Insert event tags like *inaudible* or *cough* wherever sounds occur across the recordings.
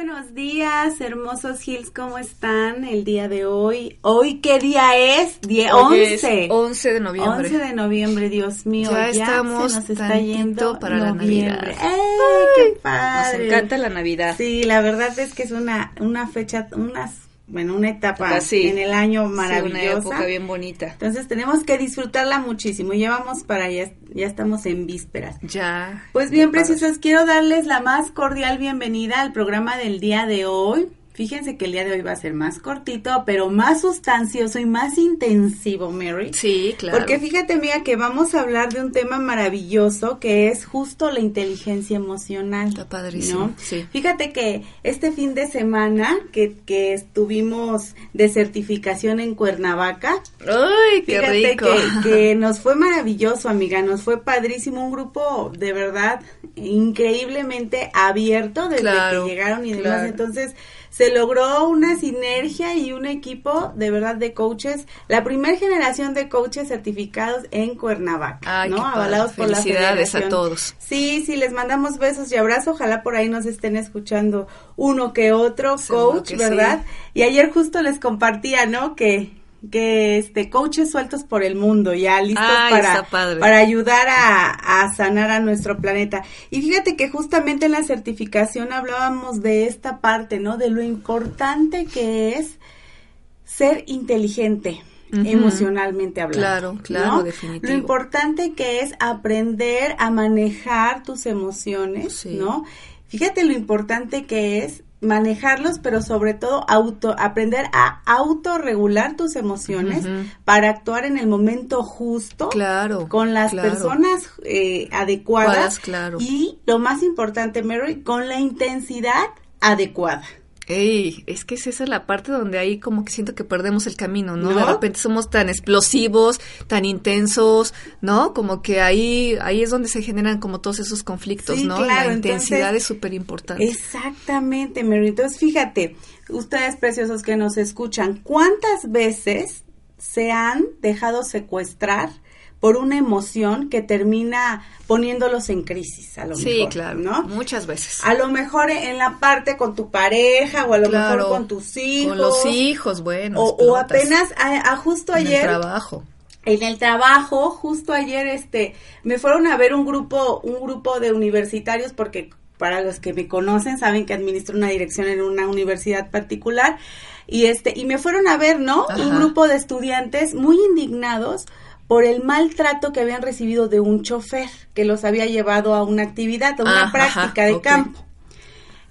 Buenos días, hermosos Hills, ¿cómo están el día de hoy? ¿Hoy qué día es? Die Hoy es 11. 11 de noviembre. 11 de noviembre, Dios mío. Ya estamos se nos está yendo para la noviembre. Navidad. ¡Ey, qué Nos padre! encanta la Navidad. Sí, la verdad es que es una, una fecha, unas, bueno, una etapa en el año Sí, maravillosa. una época bien bonita. Entonces tenemos que disfrutarla muchísimo. Ya vamos para allá, ya estamos en vísperas. Ya. Pues bien, preciosos, quiero darles la más cordial bienvenida al programa del día de hoy. Fíjense que el día de hoy va a ser más cortito, pero más sustancioso y más intensivo, Mary. Sí, claro. Porque fíjate, amiga, que vamos a hablar de un tema maravilloso que es justo la inteligencia emocional. Está padrísimo, ¿no? sí. Fíjate que este fin de semana que, que estuvimos de certificación en Cuernavaca, ¡Ay, qué Fíjate rico! Que, *laughs* que nos fue maravilloso, amiga, nos fue padrísimo, un grupo de verdad increíblemente abierto desde Claro, que llegaron y demás. claro. Entonces, se logró una sinergia y un equipo de verdad de coaches, la primera generación de coaches certificados en Cuernavaca, Ay, ¿no? Avalados por la Felicidades a todos. Sí, sí, les mandamos besos y abrazos. Ojalá por ahí nos estén escuchando uno que otro coach, ¿verdad? Y ayer justo les compartía, ¿no? Que que este coaches sueltos por el mundo ya listos Ay, para para ayudar a, a sanar a nuestro planeta y fíjate que justamente en la certificación hablábamos de esta parte no de lo importante que es ser inteligente emocionalmente hablando. Claro, claro, ¿no? definitivo. Lo importante que es aprender a manejar tus emociones, Sí. ¿no? Fíjate lo importante que es manejarlos, pero sobre todo auto, aprender a autorregular tus emociones para actuar en el momento justo Claro. con las claro. personas eh, adecuadas Adecuadas, claro. y lo más importante, Mary, con la intensidad adecuada. Ey, es que es esa la parte donde ahí como que siento que perdemos el camino, ¿no? ¿No? De repente somos tan explosivos, tan intensos, ¿no? Como que ahí ahí es donde se generan como todos esos conflictos, Sí, ¿no? claro, la intensidad entonces, es súper importante. Exactamente, Mary. Entonces, fíjate, ustedes preciosos que nos escuchan, ¿cuántas veces se han dejado secuestrar por una emoción que termina poniéndolos en crisis, a lo Sí, mejor, claro, ¿no? muchas veces. A lo mejor en la parte con tu pareja o a lo Claro, mejor con tus hijos. Con los hijos, bueno. O, apenas a, a justo en el ayer trabajo. en el trabajo, justo ayer, este, me fueron a ver un grupo, un grupo de universitarios, porque para los que me conocen saben que administro una dirección en una universidad particular, y este, y me fueron a ver, ¿no? Ajá. Un grupo de estudiantes muy indignados por el maltrato que habían recibido de un chofer que los había llevado a una actividad, a una Ah, práctica ajá, de campo.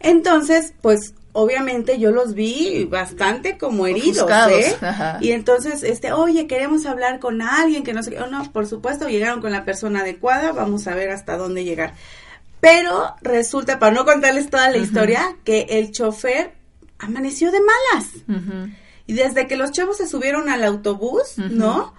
Entonces, pues obviamente yo los vi bastante como heridos, ¿eh? Y entonces, este, oye, queremos hablar con alguien que no sé. Oh, no, por supuesto, llegaron con la persona adecuada, vamos a ver hasta dónde llegar. Pero resulta, para no contarles toda la historia, que el chofer amaneció de malas. Y desde que los chavos se subieron al autobús. ¿no?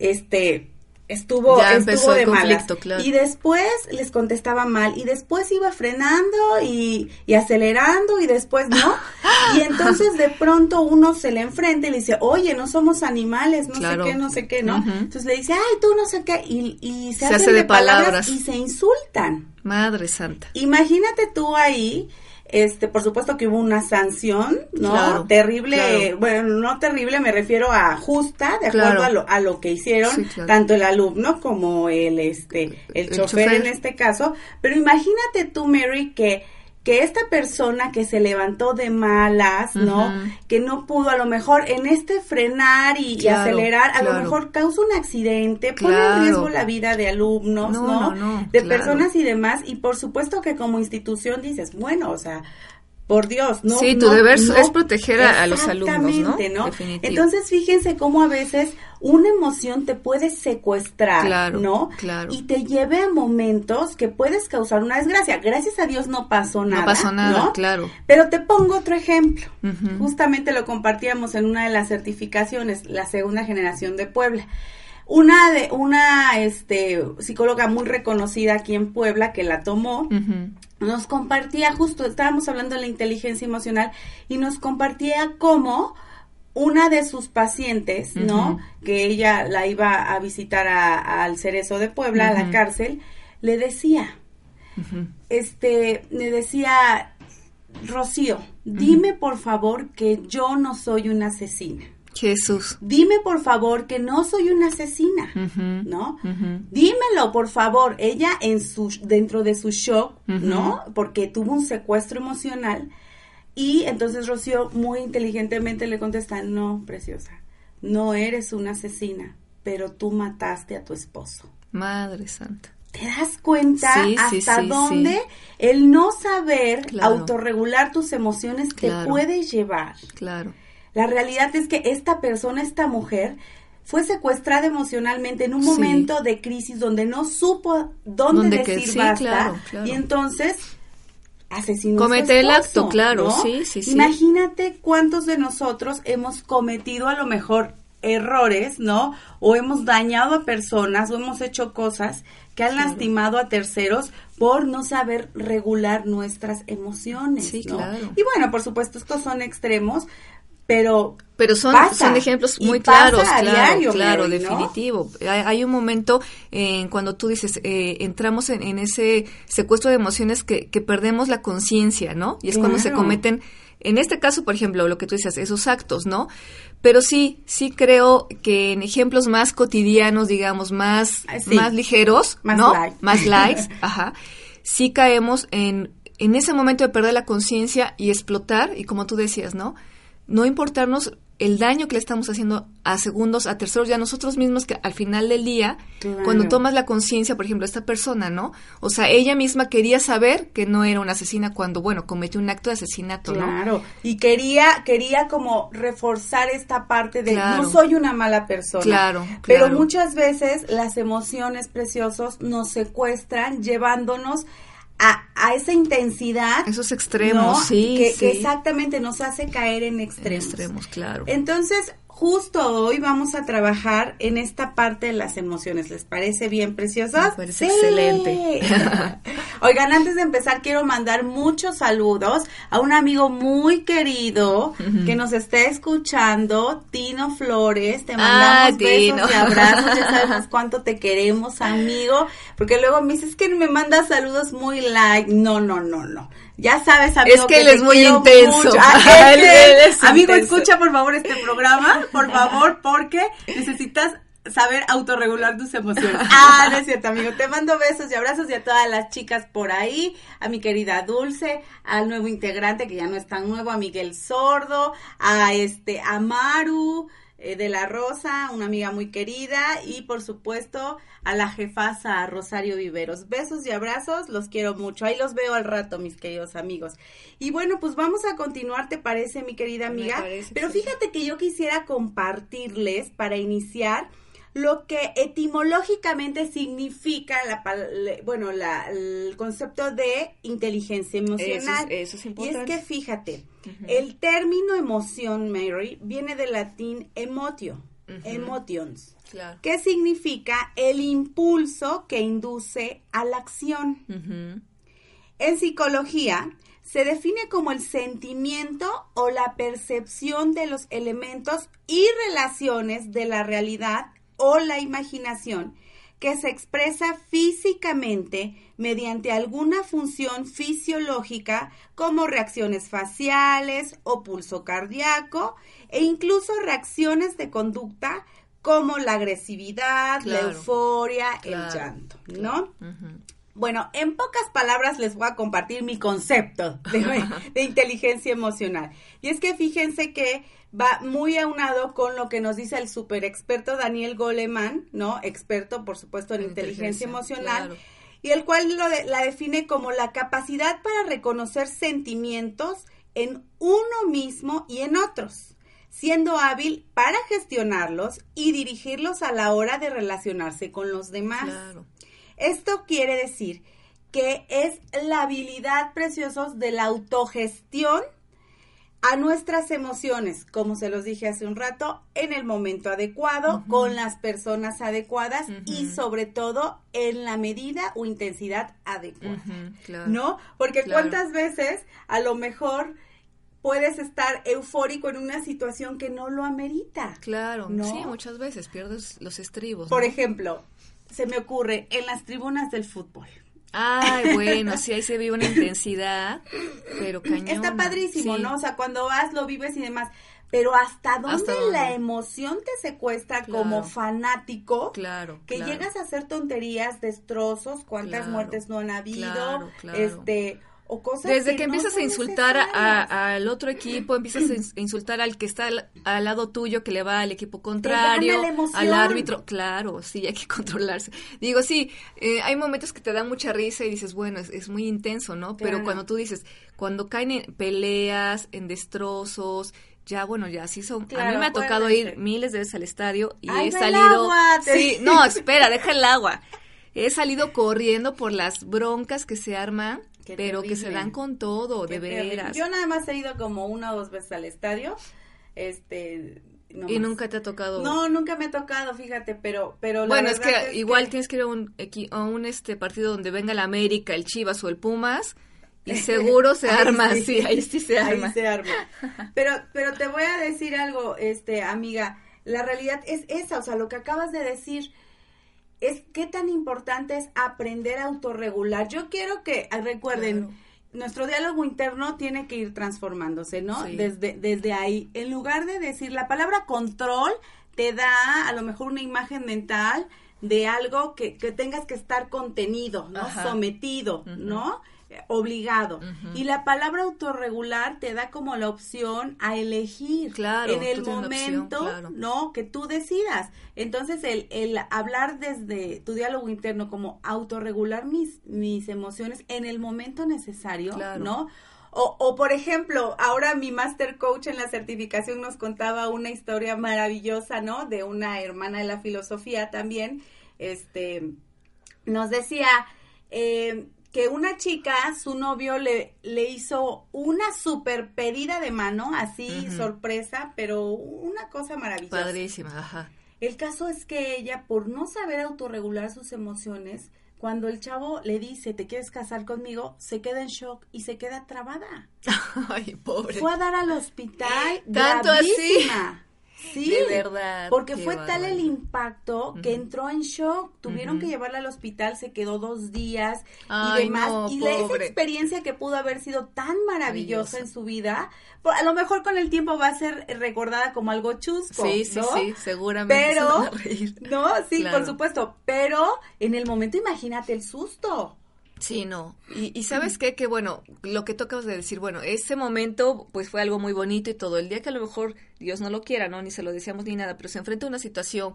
Este estuvo, Ya estuvo de malas. claro. Y después les contestaba mal y después iba frenando y, y acelerando y después no. *laughs* y entonces de pronto uno se le enfrenta y le dice, oye, no somos animales, no Claro. sé qué, no sé qué, ¿no? Entonces le dice, ay, tú no sé qué, y, y se, Se hacen hace de palabras. y se insultan. Madre santa. Imagínate tú ahí, este, por supuesto que hubo una sanción, ¿no? Claro, terrible, claro. bueno, no terrible, me refiero a justa, de acuerdo Claro. a, lo, a lo que hicieron, Sí, tanto el alumno como el, este, el, El chofer, chofer. en este caso. Pero imagínate tú, Mary, que, que esta persona que se levantó de malas, ¿no? Que no pudo a lo mejor en este frenar y, acelerar, a lo mejor causa un accidente, pone en riesgo la vida de alumnos, ¿no? de personas y demás. Y por supuesto que como institución dices, bueno, o sea, por Dios, ¿no? Sí, tu deber es proteger a, los alumnos, ¿no? ¿no? Entonces, fíjense cómo a veces una emoción te puede secuestrar, ¿no? Claro. Y te lleve a momentos que puedes causar una desgracia. Gracias a Dios no pasó nada. No pasó nada, claro. Pero te pongo otro ejemplo. Justamente lo compartíamos en una de las certificaciones, la segunda generación de Puebla una de una este psicóloga muy reconocida aquí en Puebla que la tomó nos compartía justo estábamos hablando de la inteligencia emocional y nos compartía cómo una de sus pacientes, ¿no? Que ella la iba a visitar al Cerezo de Puebla, a la cárcel, le decía, este, le decía, Rocío, dime por favor que yo no soy una asesina. Jesús. Dime por favor que no soy una asesina, ¿no? Dímelo por favor. Ella en su dentro de su shock, ¿no? Porque tuvo un secuestro emocional y entonces Rocío muy inteligentemente le contesta, "No, preciosa. No eres una asesina, pero tú mataste a tu esposo." Madre santa. ¿Te das cuenta hasta dónde el no saber autorregular tus emociones te puede llevar? Claro. La realidad es que esta persona, esta mujer, fue secuestrada emocionalmente en un momento de crisis donde no supo dónde, decir basta y entonces asesinó comete el acto claro sí sí sí. Imagínate cuántos de nosotros hemos cometido a lo mejor errores no o hemos dañado a personas o hemos hecho cosas que han lastimado a terceros por no saber regular nuestras emociones sí claro. Y bueno por supuesto estos son extremos pero pero son, son ejemplos muy claros, claro, claro, definitivo. Hay, un momento en cuando tú dices, eh, entramos en, ese secuestro de emociones que, que perdemos la conciencia, ¿no? Y es cuando se cometen, en este caso, por ejemplo, lo que tú dices, esos actos, ¿no? Pero sí, sí creo que en ejemplos más cotidianos, digamos, más, ah, más ligeros, más ¿no? Más likes, *laughs* ajá, sí caemos en, en ese momento de perder la conciencia y explotar, y como tú decías, ¿no? No importarnos el daño que le estamos haciendo a segundos, a terceros ya nosotros mismos que al final del día, cuando tomas la conciencia, por ejemplo, esta persona, ¿no? O sea, ella misma quería saber que no era una asesina cuando, bueno, cometió un acto de asesinato, ¿no? Claro, y quería, quería como reforzar esta parte de no soy una mala persona. Claro, Pero muchas veces las emociones preciosos nos secuestran llevándonos a, esa intensidad. Esos extremos, sí, que, que, exactamente nos hace caer en extremos. En extremos, claro. Entonces, justo hoy vamos a trabajar en esta parte de las emociones. ¿Les parece bien, preciosos? Me parece excelente. *laughs* Oigan, antes de empezar, quiero mandar muchos saludos a un amigo muy querido que nos está escuchando, Tino Flores. Te mandamos ah, besos y abrazos. Ya *laughs* sabemos cuánto te queremos, amigo. Porque luego me dices que me mandas saludos muy like. No, no, no, no. Ya sabes, amigo. Es que él es muy intenso. Ah, *laughs* amigo, escucha por favor este programa, por favor, porque necesitas saber autorregular tus emociones. *laughs* Ah, no es cierto, amigo. Te mando besos y abrazos y a todas las chicas por ahí, a mi querida Dulce, al nuevo integrante que ya no es tan nuevo, a Miguel Sordo, a este, a Maru, eh, de la Rosa, una amiga muy querida, y por supuesto a la jefasa Rosario Viveros. Besos y abrazos, los quiero mucho. Ahí los veo al rato, mis queridos amigos. Y bueno, pues vamos a continuar, ¿te parece, mi querida amiga? Pero fíjate que yo quisiera compartirles para iniciar lo que etimológicamente significa la, bueno, la, el concepto de inteligencia emocional. Eso es, importante. Y es que fíjate, el término emoción, Mary, viene del latín emotio, emotions, que significa el impulso que induce a la acción. En psicología, se define como el sentimiento o la percepción de los elementos y relaciones de la realidad o la imaginación que se expresa físicamente mediante alguna función fisiológica como reacciones faciales o pulso cardíaco e incluso reacciones de conducta como la agresividad, la euforia, el llanto, ¿no? Bueno, en pocas palabras les voy a compartir mi concepto de, *laughs* de, inteligencia emocional. Y es que fíjense que va muy aunado con lo que nos dice el super experto Daniel Goleman, ¿no? Experto, por supuesto, en inteligencia, emocional. Y el cual lo la define como la capacidad para reconocer sentimientos en uno mismo y en otros, siendo hábil para gestionarlos y dirigirlos a la hora de relacionarse con los demás. Esto quiere decir que es la habilidad preciosa de la autogestión a nuestras emociones, como se los dije hace un rato, en el momento adecuado, con las personas adecuadas y sobre todo en la medida o intensidad adecuada. ¿No? Porque cuántas veces a lo mejor puedes estar eufórico en una situación que no lo amerita. Claro, sí, muchas veces pierdes los estribos. Por ejemplo, se me ocurre en las tribunas del fútbol. Ay, bueno, *laughs* sí, ahí se vive una intensidad, pero cañón. Está padrísimo, ¿no? O sea, cuando vas, lo vives y demás. Pero hasta dónde, la emoción te secuestra como fanático, claro, que llegas a hacer tonterías, destrozos, cuántas muertes no han habido, este, desde que, empiezas a insultar al otro equipo, empiezas a insultar al que está al, lado tuyo, que le va al equipo contrario, al árbitro. Claro, sí, hay que *laughs* controlarse. Digo, sí, eh, hay momentos que te dan mucha risa y dices, bueno, es, muy intenso, ¿no? Pero cuando tú dices, cuando caen en peleas, en destrozos, ya bueno, ya sí son. a mí me ha tocado ir miles de veces al estadio y he salido. sí, no, espera, deja el agua. He salido corriendo por las broncas que se arman pero que se dan con todo, de veras. Yo nada más he ido como una o dos veces al estadio, este... y nunca te ha tocado. No, nunca me ha tocado, fíjate, pero, pero bueno, es que igual tienes que ir a un, a un este partido donde venga la América, el Chivas o el Pumas. Y *laughs* seguro se arma, sí, ahí sí se arma. Ahí se arma. Pero, pero te voy a decir algo, este, amiga, la realidad es esa, o sea, lo que acabas de decir, es qué tan importante es aprender a autorregular. Yo quiero que ah, recuerden, nuestro diálogo interno tiene que ir transformándose, ¿no? Desde, desde ahí. En lugar de decir la palabra control, te da a lo mejor una imagen mental de algo que, que tengas que estar contenido, ¿no? Sometido, ¿no? Obligado. Y la palabra autorregular te da como la opción a elegir claro, en el momento, ¿no? Que tú decidas. Entonces, el, el hablar desde tu diálogo interno como autorregular mis, mis emociones en el momento necesario, ¿no? O, o, por ejemplo, ahora mi master coach en la certificación nos contaba una historia maravillosa, ¿no? De una hermana de la filosofía también, este, nos decía, eh, que una chica, su novio le, le hizo una super pedida de mano, así sorpresa, pero una cosa maravillosa. Padrísima, ajá. El caso es que ella, por no saber autorregular sus emociones, cuando el chavo le dice, ¿te quieres casar conmigo? Se queda en shock y se queda trabada. *laughs* Ay, pobre. Fue a dar al hospital. Tanto así. Sí, de verdad. Porque fue tal el impacto que entró en shock. Tuvieron que llevarla al hospital, se quedó dos días y demás. y esa experiencia que pudo haber sido tan maravillosa en su vida, a lo mejor con el tiempo va a ser recordada como algo chusco. Sí, sí, sí, seguramente. Pero, no, sí, por supuesto. Pero en el momento, imagínate el susto. Sí, no. Y, y sabes qué, que bueno, lo que tocas de decir, bueno, ese momento pues fue algo muy bonito y todo. El día que a lo mejor Dios no lo quiera, ¿no? Ni se lo deseamos ni nada, pero se enfrenta a una situación,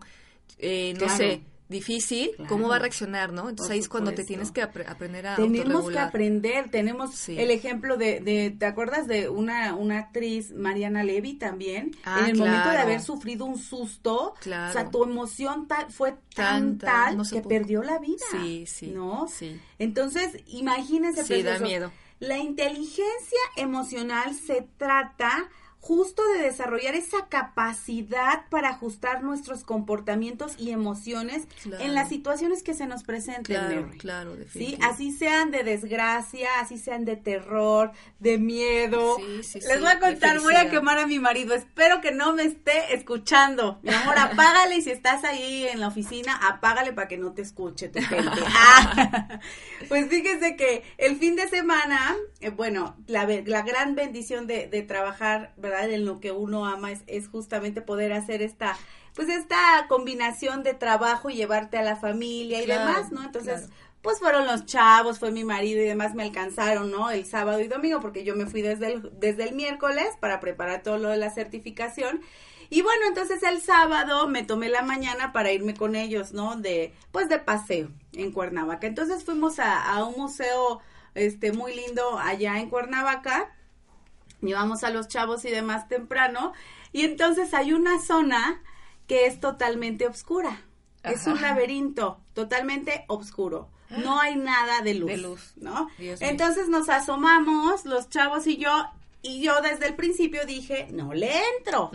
eh, no sé, difícil, ¿cómo va a reaccionar, no? Entonces ahí es cuando te tienes que aprender a Tenemos que aprender, tenemos el ejemplo de, de, ¿te acuerdas de una, una actriz, Mariana Levy también? Ah, en el momento de haber sufrido un susto, o sea, tu emoción fue tan tal que perdió la vida. Sí, sí. ¿No? Sí. Entonces, imagínense. Sí, da miedo. La inteligencia emocional se trata justo de desarrollar esa capacidad para ajustar nuestros comportamientos y emociones en las situaciones que se nos presenten. Claro, claro, ¿Sí? Así sean de desgracia, así sean de terror, de miedo. Les voy a contar, voy a quemar a mi marido. Espero que no me esté escuchando. Mi amor, apágale y si estás ahí en la oficina, apágale para que no te escuche tu gente. *laughs* Ah. *laughs* pues fíjese que el fin de semana, eh, bueno, la, la gran bendición de, de trabajar, ¿verdad? En lo que uno ama es, justamente poder hacer esta, pues esta combinación de trabajo y llevarte a la familia y demás, ¿no? Entonces, pues fueron los chavos, fue mi marido y demás me alcanzaron, ¿no? El sábado y domingo, porque yo me fui desde el, desde el miércoles para preparar todo lo de la certificación. Y bueno, entonces el sábado me tomé la mañana para irme con ellos, ¿no? De, pues de paseo en Cuernavaca. Entonces fuimos a, a un museo, este, muy lindo allá en Cuernavaca. Llevamos a los chavos y demás temprano. Y entonces hay una zona que es totalmente oscura. Es un laberinto totalmente oscuro. No hay nada de luz. De luz. ¿No? Entonces nos asomamos, los chavos y yo, y yo desde el principio dije, no le entro.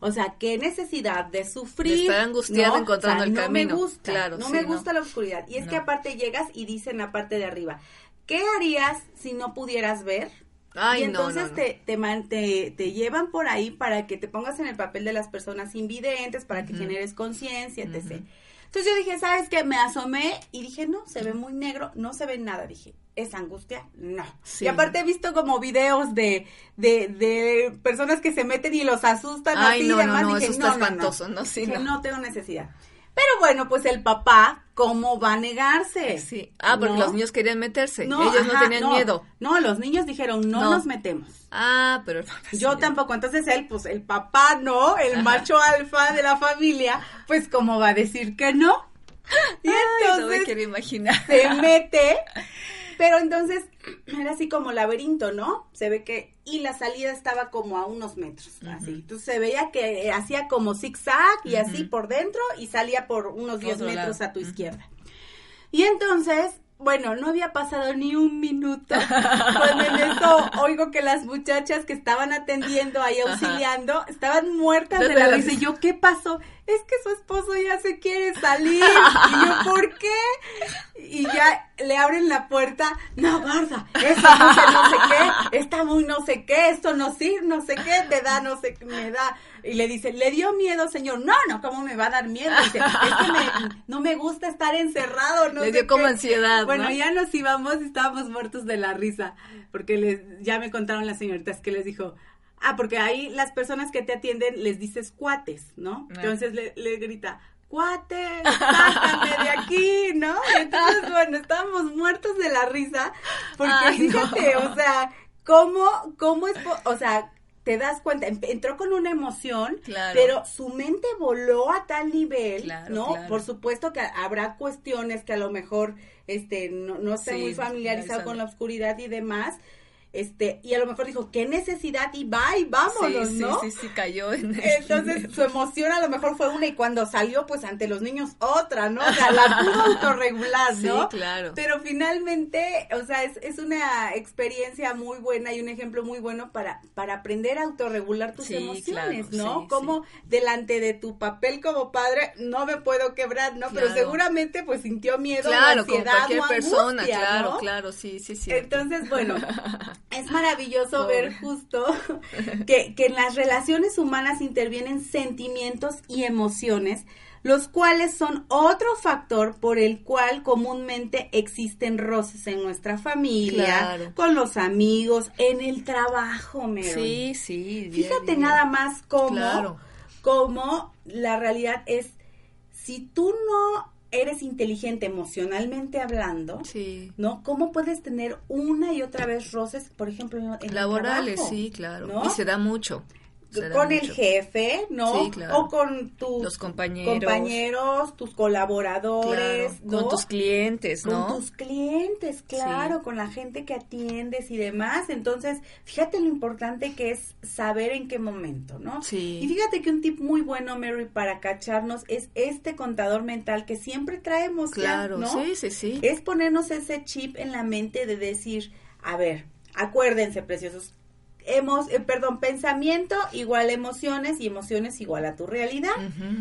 O sea, qué necesidad de sufrir. De estar angustiado encontrando el no camino. Me gusta, claro, no me gusta la oscuridad. Y es que aparte llegas y dicen la parte de arriba, ¿qué harías si no pudieras ver? Ay, y entonces no, Te, te, te, llevan por ahí para que te pongas en el papel de las personas invidentes, para que generes conciencia, etc. Entonces yo dije, ¿sabes qué? Me asomé y dije, no, se ve muy negro, no se ve nada. Dije, ¿es angustia? No. Y aparte he visto como videos de, de, de personas que se meten y los asustan Ay, así no, y demás. No, dije, eso no, está espantoso, no, sí, no. no tengo necesidad. Pero bueno, pues el papá, ¿cómo va a negarse? Sí. Ah, porque los niños querían meterse. Ellos no tenían miedo. No, los niños dijeron, no, nos metemos. Ah, pero yo tampoco. Entonces él, pues el papá, ¿no? El macho alfa de la familia, pues ¿cómo va a decir que no? *laughs* Y entonces no me quiero imaginar. se mete, pero entonces *clears throat* era así como laberinto, ¿no? Se ve que y la salida estaba como a unos metros, así. Entonces se veía que hacía como zigzag y así por dentro y salía por unos 10 metros a tu izquierda. Y entonces bueno, no había pasado ni un minuto *laughs* cuando en eso oigo que las muchachas que estaban atendiendo ahí auxiliando estaban muertas de la risa. Y yo, ¿qué pasó? Es que su esposo ya se quiere salir. Y yo, *laughs* ¿por qué? Y ya le abren la puerta. No, gorda, eso no sé, no sé qué, está muy no sé qué, esto no sirve, no sé qué, te da, no sé qué, me da. Y le dice, ¿le dio miedo, señor? No, no, ¿cómo me va a dar miedo? Dice, es que no me gusta estar encerrado, no Le dio como ansiedad, Bueno, ya nos íbamos y estábamos muertos de la risa, porque les, ya me contaron las señoritas que les dijo, Ah, porque ahí las personas que te atienden les dices cuates, ¿no? Ah. Entonces le, le grita, cuate, sácame de aquí, ¿no? Entonces, *laughs* bueno, estábamos muertos de la risa, porque fíjate, o sea, ¿cómo, cómo es, o sea, te das cuenta, entró con una emoción, pero su mente voló a tal nivel, ¿no? Por supuesto que habrá cuestiones que a lo mejor este no, no esté muy familiarizado con la oscuridad y demás, este, y a lo mejor dijo, qué necesidad, y va, y vámonos, ¿no? Sí, sí, sí, cayó en Entonces, su emoción a lo mejor fue una, y cuando salió, pues, ante los niños, otra, ¿no? O sea, la pudo *laughs* autorregular, ¿no? Sí, claro. Pero finalmente, o sea, es, es una experiencia muy buena y un ejemplo muy bueno para, para aprender a autorregular tus emociones, ¿no? Como delante de tu papel como padre, no me puedo quebrar, ¿no? Pero seguramente, pues, sintió miedo, claro, ansiedad, como cualquier o persona, claro, claro, sí, sí, sí. Entonces, bueno, *laughs* es maravilloso ver justo *laughs* que, que en las relaciones humanas intervienen sentimientos y emociones, los cuales son otro factor por el cual comúnmente existen roces en nuestra familia, con los amigos, en el trabajo, Mary. Sí, sí. Fíjate nada más cómo, cómo la realidad es, si tú no eres inteligente emocionalmente hablando, sí. ¿no? ¿Cómo puedes tener una y otra vez roces, por ejemplo, en Laborales, el sí, claro. Y se da mucho con el jefe, ¿no? Sí, claro. O con tus compañeros, compañeros tus colaboradores, con tus clientes, ¿no? Con tus clientes, claro, con la gente que atiendes y demás. Entonces, fíjate lo importante que es saber en qué momento, ¿no? Sí. Y fíjate que un tip muy bueno, Mary, para cacharnos es este contador mental que siempre traemos, claro, ¿no? sí, sí, sí. Es ponernos ese chip en la mente de decir, a ver, acuérdense, preciosos, hemos, eh, perdón, pensamiento igual emociones y emociones igual a tu realidad.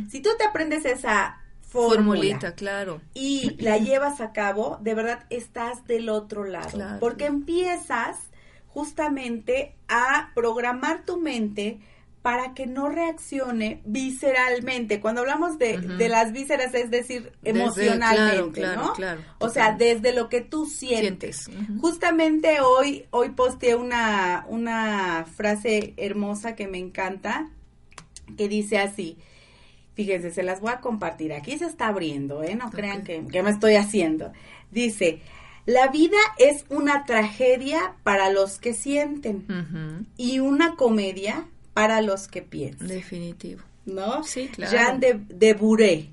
Si tú te aprendes esa formulita, claro, y la llevas a cabo, de verdad estás del otro lado, porque empiezas justamente a programar tu mente para que no reaccione visceralmente. Cuando hablamos de, de las vísceras, es decir, emocionalmente, claro, Claro, o sea, desde lo que tú sientes. Justamente hoy, hoy posteé una, una frase hermosa que me encanta, que dice así, Fíjense, se las voy a compartir. Aquí se está abriendo, ¿eh? No crean que, me estoy haciendo. Dice, la vida es una tragedia para los que sienten y una comedia para los que piensan. Definitivo. ¿No? Sí, claro. Jean de, de Bourret.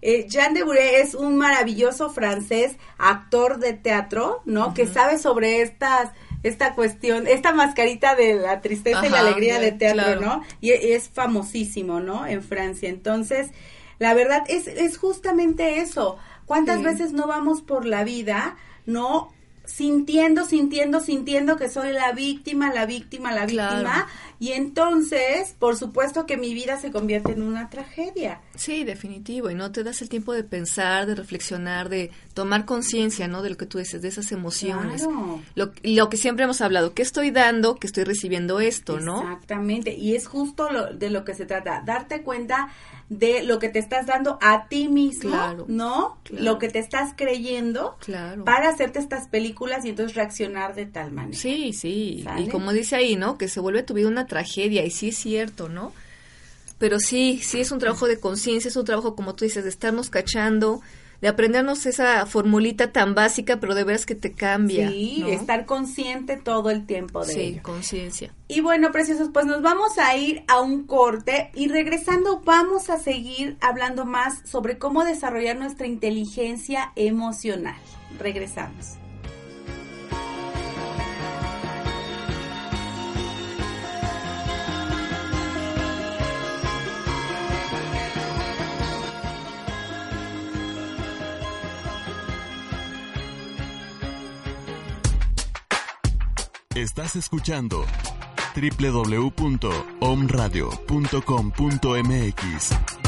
Eh, Jean de Bourret es un maravilloso francés, actor de teatro, ¿no? Que sabe sobre estas esta cuestión, esta mascarita de la tristeza y la alegría de teatro, ¿no? Y es famosísimo, ¿no? En Francia. Entonces, la verdad es, es justamente eso. ¿Cuántas veces no vamos por la vida, no? Sintiendo, sintiendo, sintiendo que soy la víctima, la víctima, la víctima. Y entonces, por supuesto que mi vida se convierte en una tragedia. Sí, definitivo. Y no te das el tiempo de pensar, de reflexionar, de tomar conciencia, ¿no? De lo que tú dices, de esas emociones. Lo, lo, que siempre hemos hablado, ¿qué estoy dando? que estoy recibiendo esto, no? Exactamente. Y es justo lo, de lo que se trata. Darte cuenta de lo que te estás dando a ti mismo, ¿no? Lo que te estás creyendo para hacerte estas películas y entonces reaccionar de tal manera. Sí, sí. Y como dice ahí, ¿no? Que se vuelve tu vida una tragedia y sí es cierto, ¿no? Pero sí, sí es un trabajo de conciencia, es un trabajo, como tú dices, de estarnos cachando, de aprendernos esa formulita tan básica, pero de veras que te cambia. Sí, estar consciente todo el tiempo de Sí, conciencia. Y bueno, preciosos, pues nos vamos a ir a un corte y regresando vamos a seguir hablando más sobre cómo desarrollar nuestra inteligencia emocional. Regresamos. Estás escuchando www.omradio.com.mx.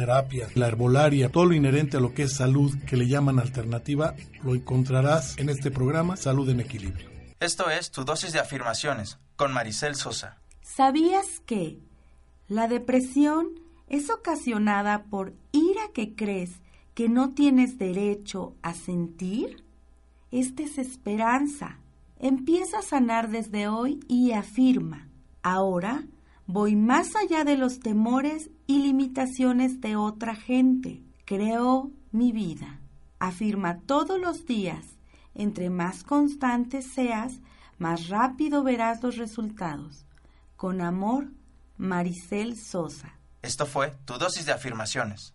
terapia, la herbolaria, todo lo inherente a lo que es salud que le llaman alternativa, lo encontrarás en este programa Salud en Equilibrio. Esto es tu dosis de afirmaciones con Maricel Sosa. ¿Sabías que la depresión es ocasionada por ira que crees que no tienes derecho a sentir? Es desesperanza. Empieza a sanar desde hoy y afirma, ahora voy más allá de los temores y limitaciones de otra gente. Creo mi vida. Afirma todos los días. Entre más constante seas, más rápido verás los resultados. Con amor, Maricel Sosa. Esto fue tu dosis de afirmaciones.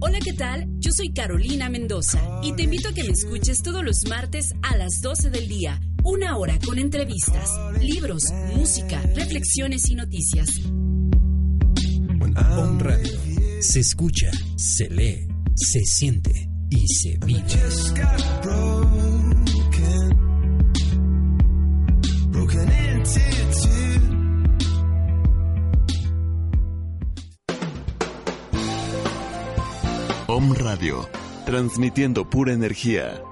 Hola, ¿qué tal? Yo soy Carolina Mendoza y te invito a que me escuches todos los martes a las 12 del día una hora con entrevistas, libros, música, reflexiones y noticias. On Radio. Se escucha, se lee, se siente y se vive. Om Radio, transmitiendo pura energía.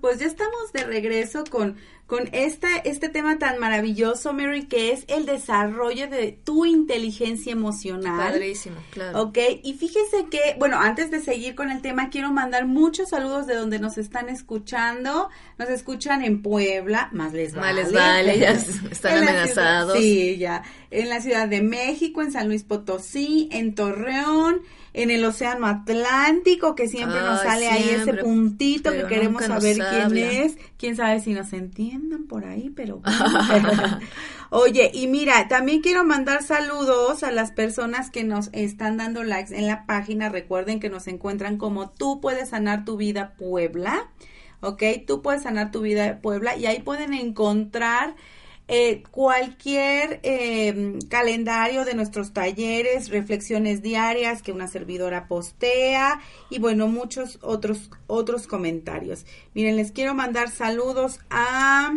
Pues ya estamos de regreso con, con esta, este tema tan maravilloso, Mary, que es el desarrollo de tu inteligencia emocional. Padrísimo, claro. Ok, y fíjese que, bueno, antes de seguir con el tema, quiero mandar muchos saludos de donde nos están escuchando. Nos escuchan en Puebla, más les vale. Más les vale, ya *laughs* están amenazados. Sí, ya en la Ciudad de México, en San Luis Potosí, en Torreón, en el Océano Atlántico, que siempre nos sale ahí ese puntito que queremos saber quién es. Quién sabe si nos entiendan por ahí, pero... *laughs* Oye, y mira, también quiero mandar saludos a las personas que nos están dando likes en la página. Recuerden que nos encuentran como Tú puedes sanar tu vida Puebla. ¿Ok? Tú puedes sanar tu vida Puebla y ahí pueden encontrar eh, cualquier eh, calendario de nuestros talleres, reflexiones diarias que una servidora postea y bueno, muchos otros, otros comentarios. Miren, les quiero mandar saludos a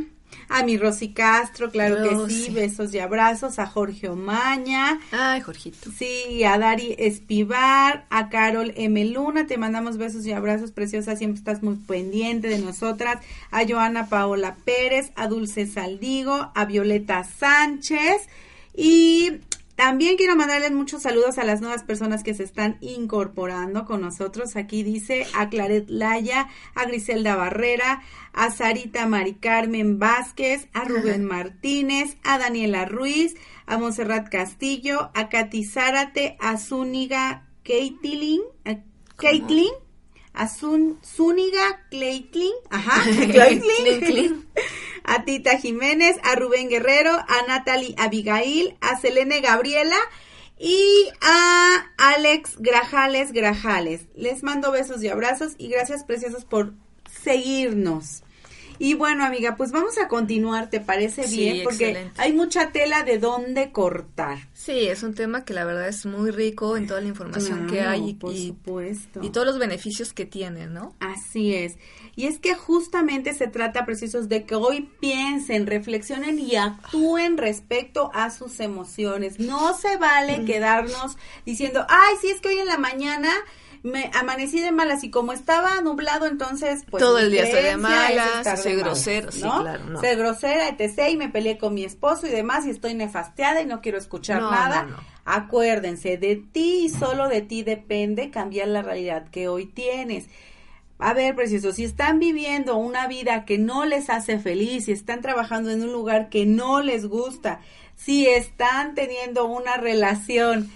a mi Rosy Castro, claro que sí, besos y abrazos, a Jorge Omaña. Ay, Jorgito. Sí, a Dari Espivar, a Carol M. Luna, te mandamos besos y abrazos, preciosa, siempre estás muy pendiente de nosotras, a Joana Paola Pérez, a Dulce Saldigo, a Violeta Sánchez y también quiero mandarles muchos saludos a las nuevas personas que se están incorporando con nosotros. Aquí dice a Claret Laya, a Griselda Barrera, a Sarita Mari Carmen Vázquez, a Rubén Martínez, a Daniela Ruiz, a Monserrat Castillo, a Katy Zárate, a Zúñiga Caitlin, Caitlin, a Zúñiga Caitlin, ajá, *laughs* Caitlin, a Tita Jiménez, a Rubén Guerrero, a Natalie Abigail, a Selene Gabriela y a Alex Grajales Grajales. Les mando besos y abrazos y gracias preciosos por seguirnos. Y bueno, amiga, pues vamos a continuar, ¿te parece bien? Porque hay mucha tela de dónde cortar. Sí, es un tema que la verdad es muy rico en toda la información que hay por y, supuesto. y todos los beneficios que tiene, ¿no? Así es. Y es que justamente se trata precisos de que hoy piensen, reflexionen y actúen respecto a sus emociones. No se vale quedarnos diciendo, ay, sí, es que hoy en la mañana me amanecí de malas y como estaba nublado, entonces pues todo el día estoy de malas, grosero, sí, claro, no. Ser grosera, etc. y me peleé con mi esposo y demás y estoy nefasteada y no quiero escuchar nada. Acuérdense, de ti y solo de ti depende cambiar la realidad que hoy tienes. A ver, precioso, si están viviendo una vida que no les hace feliz, si están trabajando en un lugar que no les gusta, si están teniendo una relación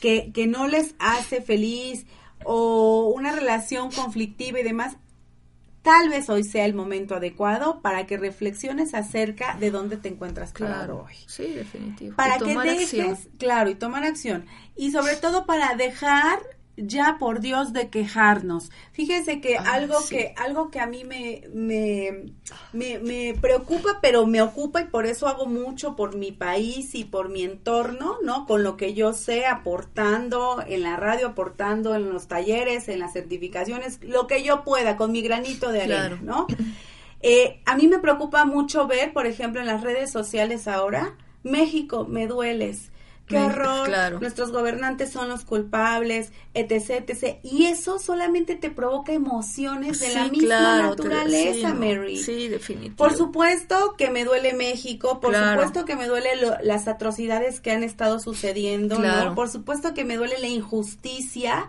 que, que no les hace feliz, o una relación conflictiva y demás, tal vez hoy sea el momento adecuado para que reflexiones acerca de dónde te encuentras claro hoy. Sí, definitivo. Para que dejes, claro, y tomar acción. Y sobre todo para dejar ya por Dios de quejarnos. Fíjense que algo que algo que a mí me, me, me, preocupa, pero me ocupa y por eso hago mucho por mi país y por mi entorno, ¿no? Con lo que yo sé, aportando en la radio, aportando en los talleres, en las certificaciones, lo que yo pueda con mi granito de arena, ¿no? Eh, a mí me preocupa mucho ver, por ejemplo, en las redes sociales ahora, México, me dueles qué horror, nuestros gobernantes son los culpables, etc, etc. Y eso solamente te provoca emociones de la misma naturaleza, Mary. Sí, definitivamente. Por supuesto que me duele México, por supuesto que me duele las atrocidades que han estado sucediendo, ¿no? Por supuesto que me duele la injusticia,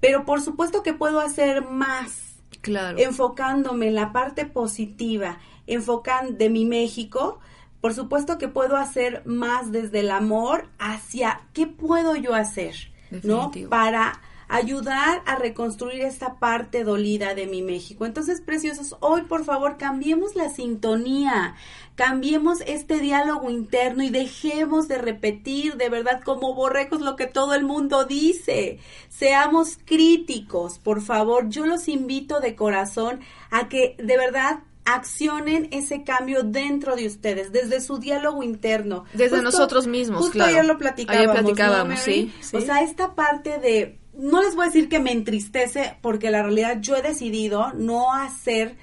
pero por supuesto que puedo hacer más. Claro. Enfocándome en la parte positiva, enfocando de mi México, por supuesto que puedo hacer más desde el amor hacia qué puedo yo hacer, ¿no? Para ayudar a reconstruir esta parte dolida de mi México. Entonces, preciosos, hoy por favor cambiemos la sintonía, cambiemos este diálogo interno y dejemos de repetir de verdad como borrecos lo que todo el mundo dice. Seamos críticos, por favor. Yo los invito de corazón a que de verdad accionen ese cambio dentro de ustedes, desde su diálogo interno. Desde nosotros mismos, justo claro. ayer lo platicábamos, ayer platicábamos sí, O sea, esta parte de, no les voy a decir que me entristece, porque la realidad yo he decidido no hacer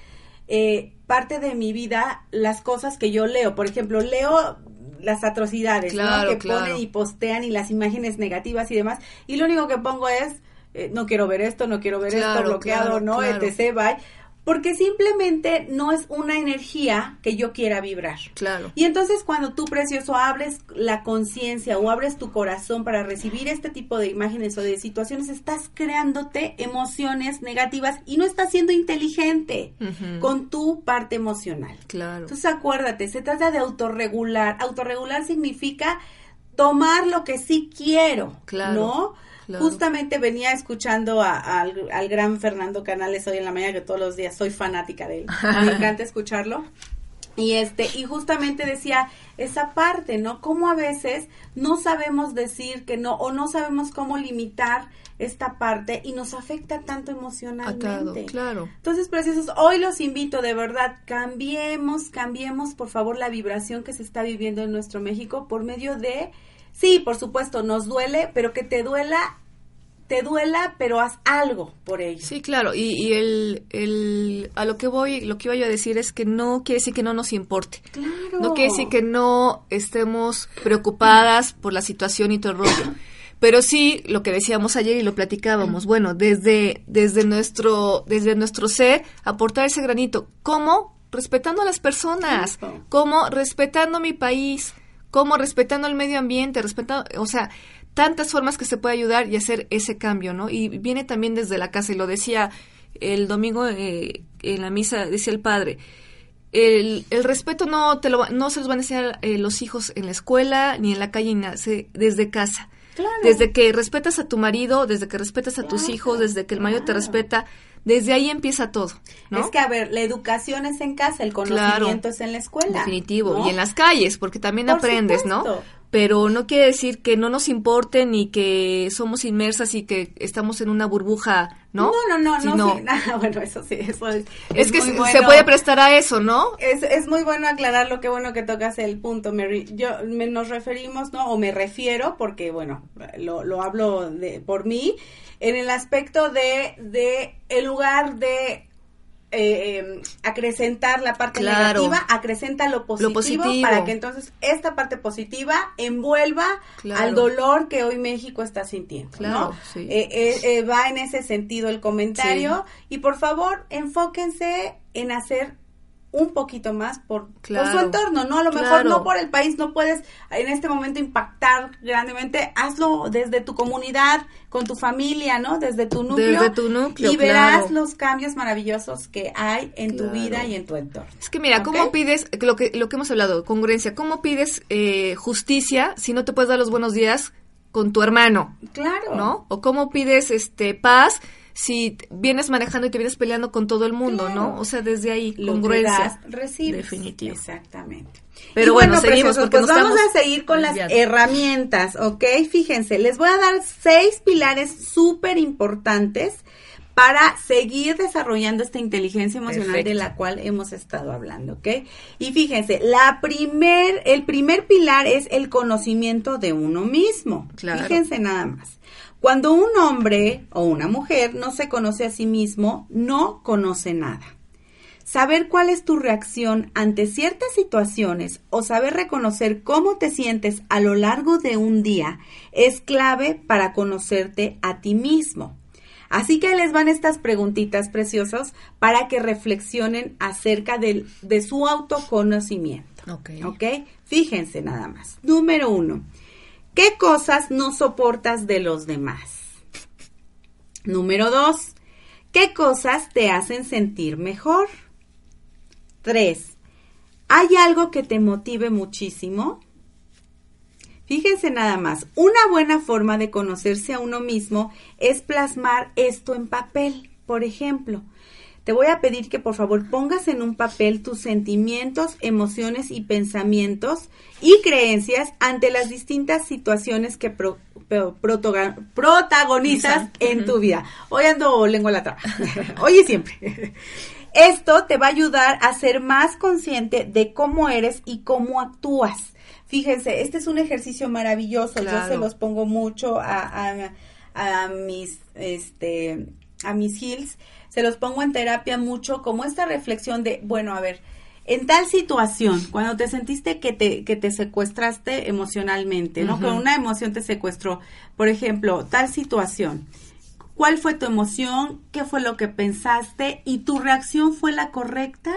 eh, parte de mi vida las cosas que yo leo. Por ejemplo, leo las atrocidades que ponen y postean y las imágenes negativas y demás, y lo único que pongo es, eh, no quiero ver esto, no quiero ver esto, bloqueado, no, etc. Bye porque simplemente no es una energía que yo quiera vibrar. Claro. Y entonces cuando tú, precioso, abres la conciencia o abres tu corazón para recibir este tipo de imágenes o de situaciones, estás creándote emociones negativas y no estás siendo inteligente con tu parte emocional. Claro. Entonces acuérdate, se trata de autorregular. Autorregular significa tomar lo que sí quiero, ¿no? Justamente venía escuchando al, al, gran Fernando Canales hoy en la mañana, que todos los días soy fanática de él. *laughs* Me encanta escucharlo. Y este, y justamente decía esa parte, ¿no? Como a veces no sabemos decir que no, o no sabemos cómo limitar esta parte y nos afecta tanto emocionalmente. claro. Entonces, preciosos, hoy los invito de verdad, cambiemos, cambiemos por favor la vibración que se está viviendo en nuestro México por medio de, sí, por supuesto, nos duele, pero que te duela te duela, pero haz algo por ello. Sí, claro, y, y el, el, a lo que voy, lo que iba yo a decir es que no quiere decir que no nos importe. Claro. No quiere decir que no estemos preocupadas por la situación y todo el rollo. Pero sí, lo que decíamos ayer y lo platicábamos, bueno, desde, desde, nuestro, desde nuestro ser, aportar ese granito. ¿Cómo? Respetando a las personas. ¿Cómo? Respetando mi país. ¿Cómo? Respetando el medio ambiente, respetando, o sea, tantas formas que se puede ayudar y hacer ese cambio, ¿no? Y viene también desde la casa, y lo decía el domingo eh, en la misa, decía el padre, el, el respeto no, te lo, no se los van a enseñar eh, los hijos en la escuela ni en la calle, nace desde casa. Desde que respetas a tu marido, desde que respetas a tus hijos, desde que el marido te respeta, desde ahí empieza todo. ¿no? Es que, a ver, la educación es en casa, el conocimiento es en la escuela. Definitivo. Y en las calles, porque también aprendes, ¿no? pero no quiere decir que no nos importe ni que somos inmersas y que estamos en una burbuja, ¿no? No, no, no, *laughs* no, bueno, eso sí, eso es. Es, que se puede prestar a eso, ¿no? Es, es muy bueno aclarar lo que bueno que tocas el punto, Mary. Yo, me, nos referimos, ¿no? O me refiero, porque, bueno, lo, lo hablo de, por mí, en el aspecto de, de el lugar de eh, em, acrecentar la parte negativa, acrecenta lo positivo, para que entonces esta parte positiva envuelva al dolor que hoy México está sintiendo. ¿no? Eh, eh, eh, va en ese sentido el comentario. Y por favor enfóquense en hacer un poquito más por, su entorno, ¿no? A lo mejor no por el país, no puedes en este momento impactar grandemente, hazlo desde tu comunidad, con tu familia, ¿no? Desde tu núcleo. Desde tu núcleo, Y verás los cambios maravillosos que hay en tu vida y en tu entorno. Es que mira, ¿cómo pides, lo que, lo que hemos hablado, congruencia, cómo pides eh, justicia si no te puedes dar los buenos días con tu hermano? Claro. ¿No? O cómo pides este paz si vienes manejando y te vienes peleando con todo el mundo, ¿no? O sea, desde ahí, Lo congruencia. recibes. Definitivo. Exactamente. Pero bueno, seguimos porque pues vamos a seguir con las herramientas, ¿ok? Fíjense, les voy a dar seis pilares súper importantes para seguir desarrollando esta inteligencia emocional de la cual hemos estado hablando, ¿ok? Y fíjense, la primer, el primer pilar es el conocimiento de uno mismo. Claro. Fíjense nada más. Cuando un hombre o una mujer no se conoce a sí mismo, no conoce nada. Saber cuál es tu reacción ante ciertas situaciones o saber reconocer cómo te sientes a lo largo de un día es clave para conocerte a ti mismo. Así que les van estas preguntitas preciosas para que reflexionen acerca de, de su autoconocimiento. Ok. ¿Ok? Fíjense nada más. Número uno. ¿Qué cosas no soportas de los demás? Número dos, ¿qué cosas te hacen sentir mejor? Tres, ¿hay algo que te motive muchísimo? Fíjense nada más, una buena forma de conocerse a uno mismo es plasmar esto en papel. Por ejemplo, te voy a pedir que por favor pongas en un papel tus sentimientos, emociones y pensamientos y creencias ante las distintas situaciones que protagonizas en tu vida. Hoy ando lengua la traba. *laughs* Hoy y siempre. Esto te va a ayudar a ser más consciente de cómo eres y cómo actúas. Fíjense, este es un ejercicio maravilloso. Yo se los pongo mucho a, a, a mis este a mis hills se los pongo en terapia mucho como esta reflexión de, bueno, a ver, en tal situación, cuando te sentiste que te, que te secuestraste emocionalmente, ¿no? Que una emoción te secuestró, por ejemplo, tal situación, ¿cuál fue tu emoción? ¿Qué fue lo que pensaste? ¿Y tu reacción fue la correcta?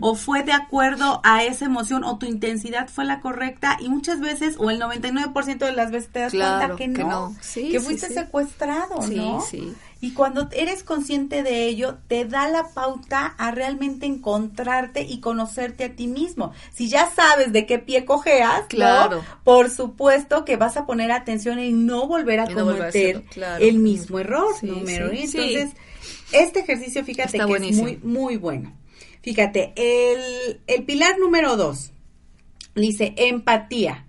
¿O fue de acuerdo a esa emoción? ¿O tu intensidad fue la correcta? Y muchas veces, o el 99% de las veces te das cuenta que no, que, fuiste secuestrado, ¿no? Sí, Y cuando eres consciente de ello, te da la pauta a realmente encontrarte y conocerte a ti mismo. Si ya sabes de qué pie cojeas, claro. por supuesto que vas a poner atención en no volver a cometer el mismo error, número. Entonces, este ejercicio, fíjate que es muy, muy bueno. Fíjate, el, el pilar número dos dice empatía.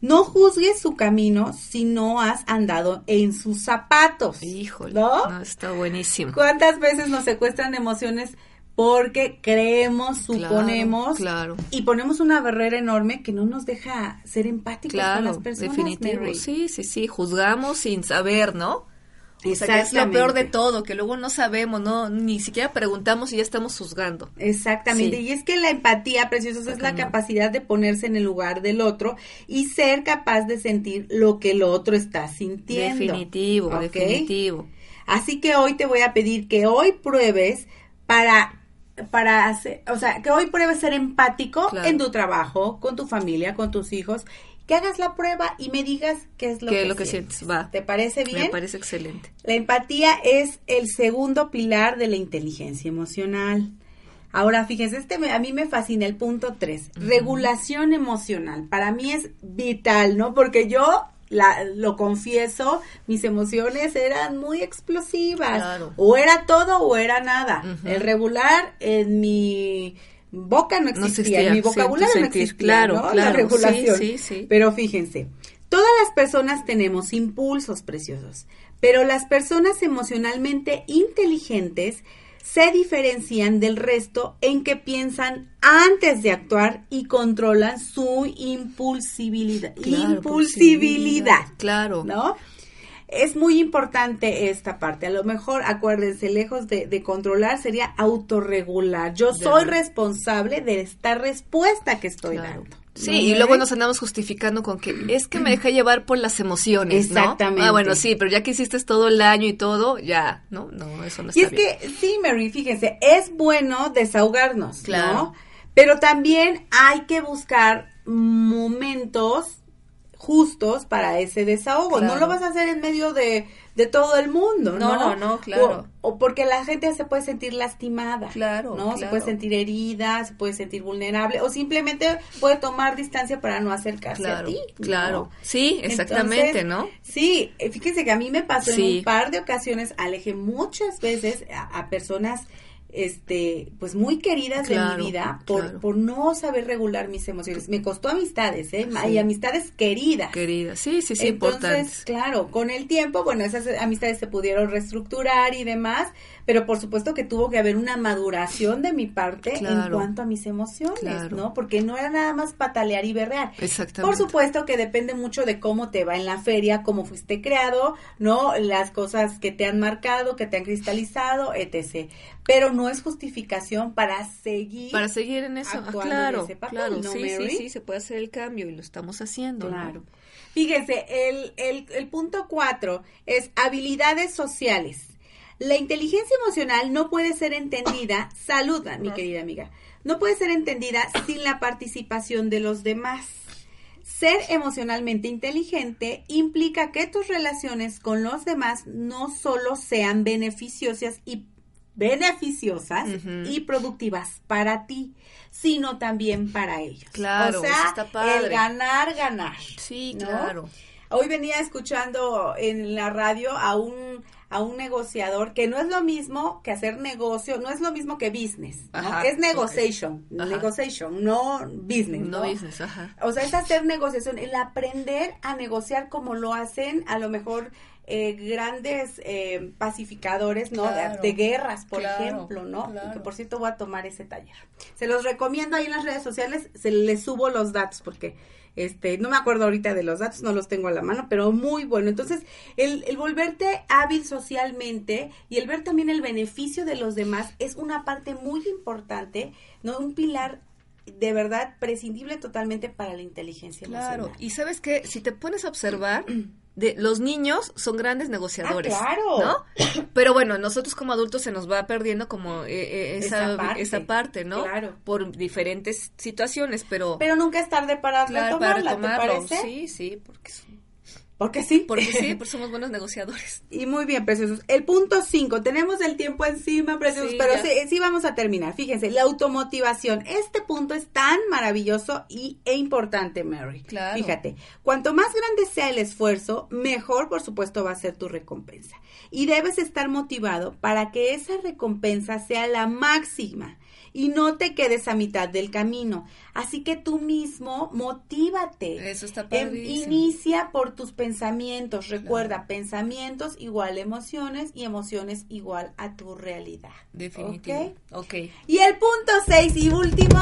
No juzgues su camino si no has andado en sus zapatos. Híjole. ¿No? está buenísimo. ¿Cuántas veces nos secuestran emociones porque creemos, suponemos claro, y ponemos una barrera enorme que no nos deja ser empáticos con las personas? Definitivo. Sí, sí, sí. Juzgamos sin saber, ¿no? O sea, es lo peor de todo, que luego no sabemos, no ni siquiera preguntamos y ya estamos juzgando. Exactamente, y es que la empatía, preciosos, es la capacidad de ponerse en el lugar del otro y ser capaz de sentir lo que el otro está sintiendo. Definitivo, definitivo. Así que hoy te voy a pedir que hoy pruebes para para hacer, o sea, que hoy pruebes ser empático en tu trabajo, con tu familia, con tus hijos que hagas la prueba y me digas qué es lo, que, lo que sientes. Va. ¿Te parece bien? Me parece excelente. La empatía es el segundo pilar de la inteligencia emocional. Ahora, fíjense, este a mí me fascina el punto 3, regulación emocional. Para mí es vital, ¿no? Porque yo la, lo confieso, mis emociones eran muy explosivas. O era todo o era nada. El regular en mi boca no existía, en mi vocabulario no existía, claro, ¿no? la regulación. Pero fíjense, todas las personas tenemos impulsos preciosos, pero las personas emocionalmente inteligentes se diferencian del resto en que piensan antes de actuar y controlan su impulsibilidad. impulsibilidad. Claro. ¿No? Es muy importante esta parte. A lo mejor, acuérdense, lejos de, controlar, sería autorregular. Yo soy responsable de esta respuesta que estoy dando. Sí, y luego nos andamos justificando con que *clears throat* es que me dejé llevar por las emociones, Exactamente. Ah, bueno, sí, pero ya que hiciste todo el año y todo, ya, ¿no? No, eso no está Y es que, sí, Mary, fíjense, es bueno desahogarnos, claro. ¿no? Pero también hay que buscar momentos justos para ese desahogo. No lo vas a hacer en medio de, de todo el mundo, ¿no? No, no, no claro. O, porque la gente se puede sentir lastimada. Claro. ¿No? Se puede sentir herida, se puede sentir vulnerable o simplemente puede tomar distancia para no acercarse a ti. Claro. Sí, exactamente, ¿no? Sí, eh, fíjense que a mí me pasó en un par de ocasiones, alejé muchas veces a personas este, pues muy queridas de mi vida por, por no saber regular mis emociones. Me costó amistades, ¿eh? Y amistades queridas. Queridas, sí, sí, sí, Entonces, claro, con el tiempo, bueno, esas amistades se pudieron reestructurar y demás, pero por supuesto que tuvo que haber una maduración de mi parte en cuanto a mis emociones, ¿no? Porque no era nada más patalear y berrear. Exactamente. Por supuesto que depende mucho de cómo te va en la feria, cómo fuiste creado, ¿no? Las cosas que te han marcado, que te han cristalizado, etc. Pero no es justificación para seguir. Para seguir en eso. Ah, claro, claro. sí, sí, sí, se puede hacer el cambio y lo estamos haciendo. Claro. Fíjense, el, el, el punto cuatro es habilidades sociales. La inteligencia emocional no puede ser entendida, *coughs* saluda, mi querida amiga, no puede ser entendida sin la participación de los demás. Ser emocionalmente inteligente implica que tus relaciones con los demás no solo sean beneficiosas y beneficiosas y productivas para ti, sino también para ellos. Claro, o sea, el ganar, ganar. Sí, claro. Hoy venía escuchando en la radio a un a un negociador, que no es lo mismo que hacer negocio, no es lo mismo que business, es negotiation, negotiation, no business, ¿no? business, ajá. O sea, es hacer negociación, el aprender a negociar como lo hacen a lo mejor eh, grandes eh, pacificadores, ¿no? de, guerras, por ejemplo, ¿no? Que por cierto voy a tomar ese taller. Se los recomiendo ahí en las redes sociales, se les subo los datos porque este, no me acuerdo ahorita de los datos, no los tengo a la mano, pero muy bueno. Entonces, el, el volverte hábil socialmente y el ver también el beneficio de los demás es una parte muy importante, ¿no? Un pilar de verdad prescindible totalmente para la inteligencia claro. Y sabes que si te pones a observar, *clears throat* de los niños son grandes negociadores. Ah, claro. ¿No? Pero bueno, nosotros como adultos se nos va perdiendo como eh, eh, esa, esa, parte. ¿no? Claro. Por diferentes situaciones, pero... Pero nunca es tarde para, retomarla, ¿te parece? Sí, sí, porque Porque sí. Porque sí, *laughs* porque somos buenos negociadores. Y muy bien, preciosos. El punto 5, tenemos el tiempo encima, preciosos, pero sí, sí, vamos a terminar. Fíjense, la automotivación. Este punto es tan maravilloso y, e importante, Mary. Claro. Fíjate, cuanto más grande sea el esfuerzo, mejor, por supuesto, va a ser tu recompensa. Y debes estar motivado para que esa recompensa sea la máxima y no te quedes a mitad del camino. Así que tú mismo motívate. Eso está em, inicia por tus pensamientos. Recuerda, pensamientos igual emociones y emociones igual a tu realidad. Definitivo. ¿Ok? Y el punto seis y último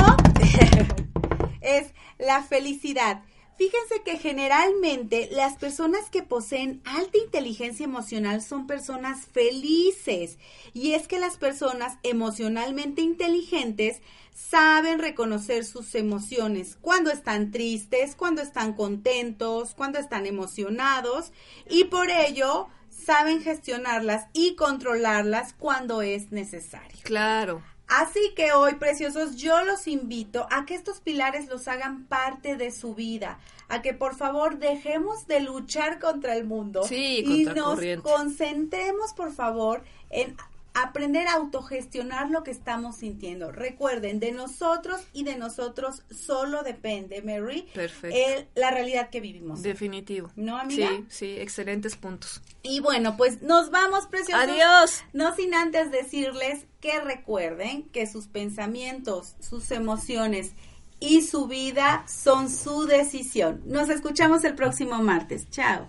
*laughs* es la felicidad. Fíjense que generalmente las personas que poseen alta inteligencia emocional son personas felices. Y es que las personas emocionalmente inteligentes saben reconocer sus emociones cuando están tristes, cuando están contentos, cuando están emocionados y por ello saben gestionarlas y controlarlas cuando es necesario. Claro. Así que hoy, preciosos, yo los invito a que estos pilares los hagan parte de su vida, a que por favor dejemos de luchar contra el mundo y nos concentremos, por favor, en aprender a autogestionar lo que estamos sintiendo. Recuerden, de nosotros y de nosotros solo depende, Mary, la realidad que vivimos. Definitivo. ¿No, amiga? Sí, sí, excelentes puntos. Y bueno, pues nos vamos, preciosos. Adiós. No sin antes decirles que recuerden que sus pensamientos, sus emociones y su vida son su decisión. Nos escuchamos el próximo martes. Chao.